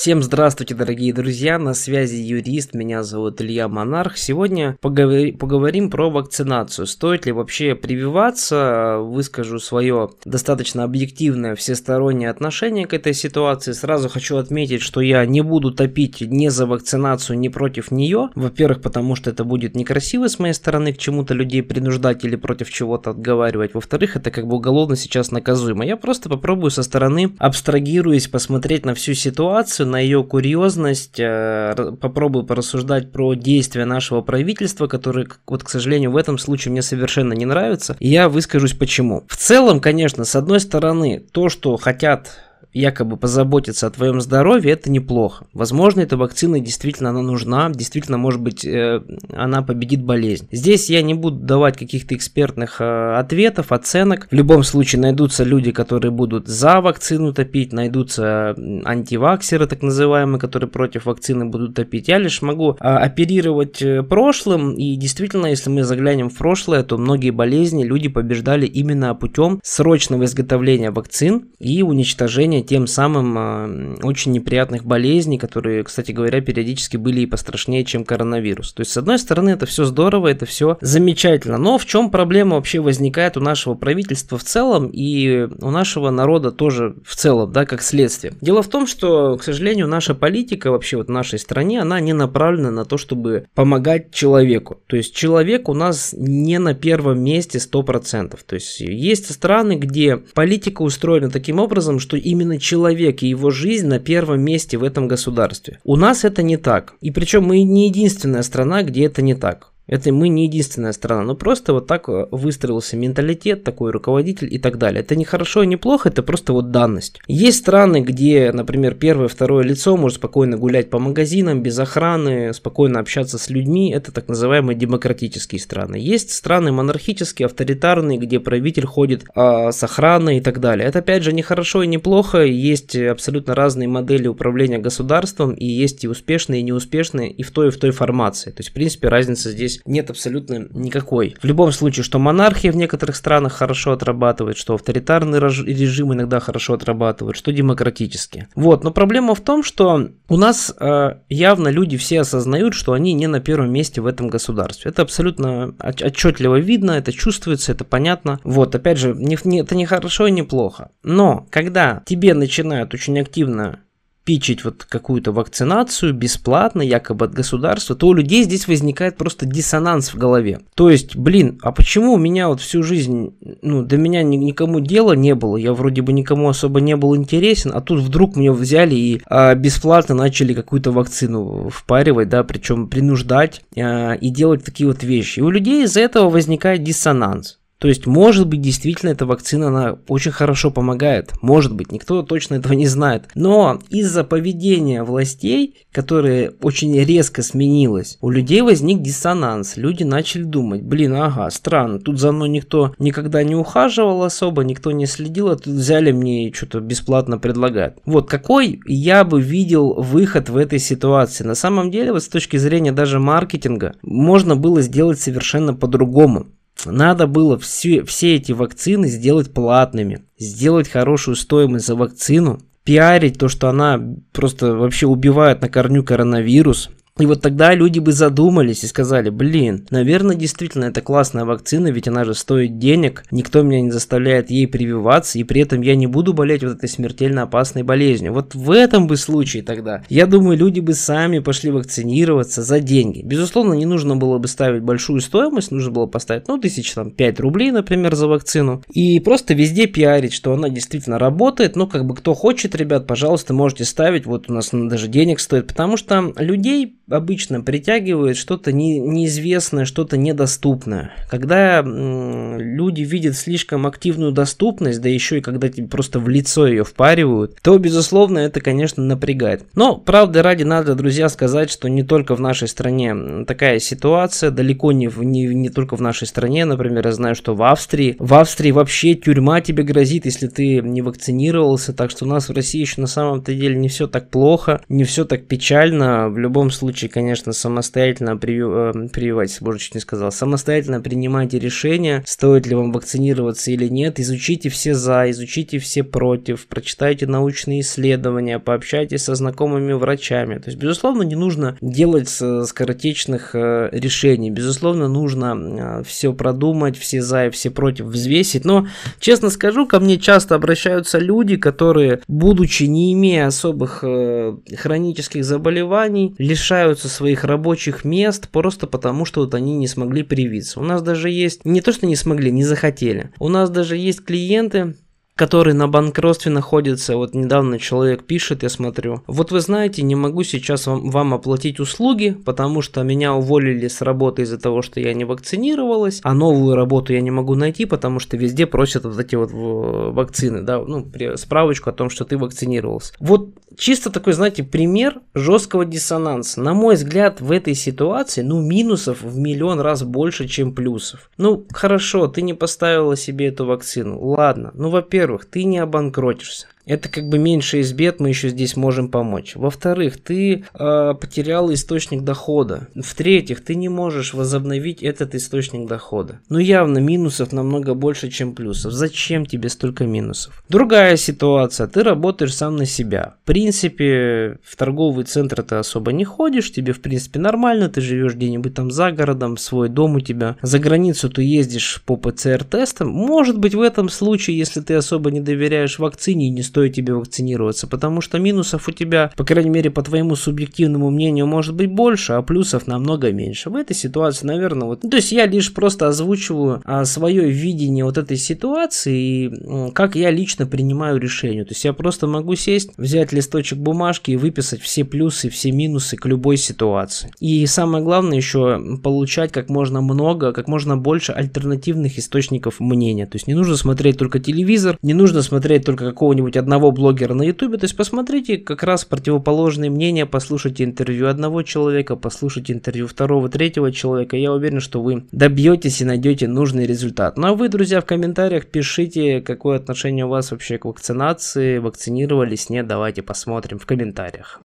Всем здравствуйте, дорогие друзья, на связи юрист, меня зовут Илья Монарх. Сегодня поговори, поговорим про вакцинацию. Стоит ли вообще прививаться? Выскажу свое достаточно объективное всестороннее отношение к этой ситуации. Сразу хочу отметить, что я не буду топить ни за вакцинацию, ни против нее. Во-первых, потому что это будет некрасиво с моей стороны к чему-то людей принуждать или против чего-то отговаривать. Во-вторых, это как бы уголовно сейчас наказуемо. Я просто попробую со стороны, абстрагируясь, посмотреть на всю ситуацию на ее курьезность, э, попробую порассуждать про действия нашего правительства, которые, вот, к сожалению, в этом случае мне совершенно не нравятся. И я выскажусь почему. В целом, конечно, с одной стороны, то, что хотят якобы позаботиться о твоем здоровье, это неплохо. Возможно, эта вакцина действительно она нужна, действительно, может быть, э, она победит болезнь. Здесь я не буду давать каких-то экспертных э, ответов, оценок. В любом случае найдутся люди, которые будут за вакцину топить, найдутся антиваксеры, так называемые, которые против вакцины будут топить. Я лишь могу э, оперировать прошлым, и действительно, если мы заглянем в прошлое, то многие болезни люди побеждали именно путем срочного изготовления вакцин и уничтожения тем самым э, очень неприятных болезней, которые, кстати говоря, периодически были и пострашнее, чем коронавирус. То есть, с одной стороны, это все здорово, это все замечательно. Но в чем проблема вообще возникает у нашего правительства в целом и у нашего народа тоже в целом, да, как следствие? Дело в том, что, к сожалению, наша политика вообще вот в нашей стране, она не направлена на то, чтобы помогать человеку. То есть, человек у нас не на первом месте 100%. То есть, есть страны, где политика устроена таким образом, что именно именно человек и его жизнь на первом месте в этом государстве. У нас это не так. И причем мы не единственная страна, где это не так. Это мы не единственная страна, но просто вот так э, выстроился менталитет, такой руководитель и так далее. Это не хорошо и не плохо, это просто вот данность. Есть страны, где, например, первое, второе лицо может спокойно гулять по магазинам без охраны, спокойно общаться с людьми. Это так называемые демократические страны. Есть страны монархические, авторитарные, где правитель ходит а, с охраной и так далее. Это опять же не хорошо и не плохо. Есть абсолютно разные модели управления государством и есть и успешные, и неуспешные, и в той, и в той формации. То есть, в принципе, разница здесь здесь нет абсолютно никакой. В любом случае, что монархия в некоторых странах хорошо отрабатывает, что авторитарный режим иногда хорошо отрабатывает, что демократические. Вот, но проблема в том, что у нас э, явно люди все осознают, что они не на первом месте в этом государстве. Это абсолютно отчетливо видно, это чувствуется, это понятно. Вот, опять же, не, не, это не хорошо и не плохо. Но когда тебе начинают очень активно пичить вот какую-то вакцинацию бесплатно, якобы от государства, то у людей здесь возникает просто диссонанс в голове. То есть, блин, а почему у меня вот всю жизнь, ну, до меня ни, никому дела не было, я вроде бы никому особо не был интересен, а тут вдруг меня взяли и а, бесплатно начали какую-то вакцину впаривать, да, причем принуждать а, и делать такие вот вещи. И у людей из-за этого возникает диссонанс. То есть, может быть, действительно эта вакцина, она очень хорошо помогает. Может быть, никто точно этого не знает. Но из-за поведения властей, которое очень резко сменилось, у людей возник диссонанс. Люди начали думать, блин, ага, странно, тут за мной никто никогда не ухаживал особо, никто не следил, а тут взяли мне и что-то бесплатно предлагают. Вот какой я бы видел выход в этой ситуации. На самом деле, вот с точки зрения даже маркетинга, можно было сделать совершенно по-другому. Надо было все, все эти вакцины сделать платными, сделать хорошую стоимость за вакцину, пиарить то, что она просто вообще убивает на корню коронавирус, и вот тогда люди бы задумались и сказали, блин, наверное, действительно это классная вакцина, ведь она же стоит денег, никто меня не заставляет ей прививаться, и при этом я не буду болеть вот этой смертельно опасной болезнью. Вот в этом бы случае тогда, я думаю, люди бы сами пошли вакцинироваться за деньги. Безусловно, не нужно было бы ставить большую стоимость, нужно было поставить, ну, тысяч там 5 рублей, например, за вакцину, и просто везде пиарить, что она действительно работает, ну, как бы кто хочет, ребят, пожалуйста, можете ставить, вот у нас даже денег стоит, потому что людей обычно притягивает что-то не, неизвестное, что-то недоступное. Когда м, люди видят слишком активную доступность, да еще и когда тебе просто в лицо ее впаривают, то, безусловно, это, конечно, напрягает. Но, правда, ради надо, друзья, сказать, что не только в нашей стране такая ситуация, далеко не, в, не, не только в нашей стране, например, я знаю, что в Австрии, в Австрии вообще тюрьма тебе грозит, если ты не вакцинировался, так что у нас в России еще на самом-то деле не все так плохо, не все так печально, в любом случае случае, конечно, самостоятельно прививать, прививать, боже, чуть не сказал, самостоятельно принимайте решение, стоит ли вам вакцинироваться или нет, изучите все за, изучите все против, прочитайте научные исследования, пообщайтесь со знакомыми врачами. То есть, безусловно, не нужно делать скоротечных э, решений, безусловно, нужно э, все продумать, все за и все против взвесить, но, честно скажу, ко мне часто обращаются люди, которые, будучи не имея особых э, хронических заболеваний, лишаются своих рабочих мест просто потому, что вот они не смогли привиться. У нас даже есть, не то что не смогли, не захотели. У нас даже есть клиенты, который на банкротстве находится. Вот недавно человек пишет, я смотрю. Вот вы знаете, не могу сейчас вам, вам оплатить услуги, потому что меня уволили с работы из-за того, что я не вакцинировалась, а новую работу я не могу найти, потому что везде просят вот эти вот вакцины, да, ну, справочку о том, что ты вакцинировался. Вот чисто такой, знаете, пример жесткого диссонанса. На мой взгляд, в этой ситуации, ну, минусов в миллион раз больше, чем плюсов. Ну, хорошо, ты не поставила себе эту вакцину. Ладно, ну, во-первых, ты не обанкротишься это как бы меньше из бед, мы еще здесь можем помочь. Во-вторых, ты э, потерял источник дохода. В-третьих, ты не можешь возобновить этот источник дохода. Ну явно минусов намного больше, чем плюсов. Зачем тебе столько минусов? Другая ситуация, ты работаешь сам на себя. В принципе, в торговый центр ты особо не ходишь, тебе в принципе нормально, ты живешь где-нибудь там за городом, свой дом у тебя. За границу ты ездишь по ПЦР-тестам. Может быть в этом случае, если ты особо не доверяешь вакцине и не стоит стоит тебе вакцинироваться, потому что минусов у тебя, по крайней мере, по твоему субъективному мнению, может быть больше, а плюсов намного меньше. В этой ситуации, наверное, вот... Ну, то есть я лишь просто озвучиваю а, свое видение вот этой ситуации и как я лично принимаю решение. То есть я просто могу сесть, взять листочек бумажки и выписать все плюсы, все минусы к любой ситуации. И самое главное еще получать как можно много, как можно больше альтернативных источников мнения. То есть не нужно смотреть только телевизор, не нужно смотреть только какого-нибудь одного блогера на ютубе, то есть посмотрите как раз противоположные мнения, послушайте интервью одного человека, послушайте интервью второго, третьего человека, я уверен, что вы добьетесь и найдете нужный результат. Ну а вы, друзья, в комментариях пишите, какое отношение у вас вообще к вакцинации, вакцинировались, нет, давайте посмотрим в комментариях.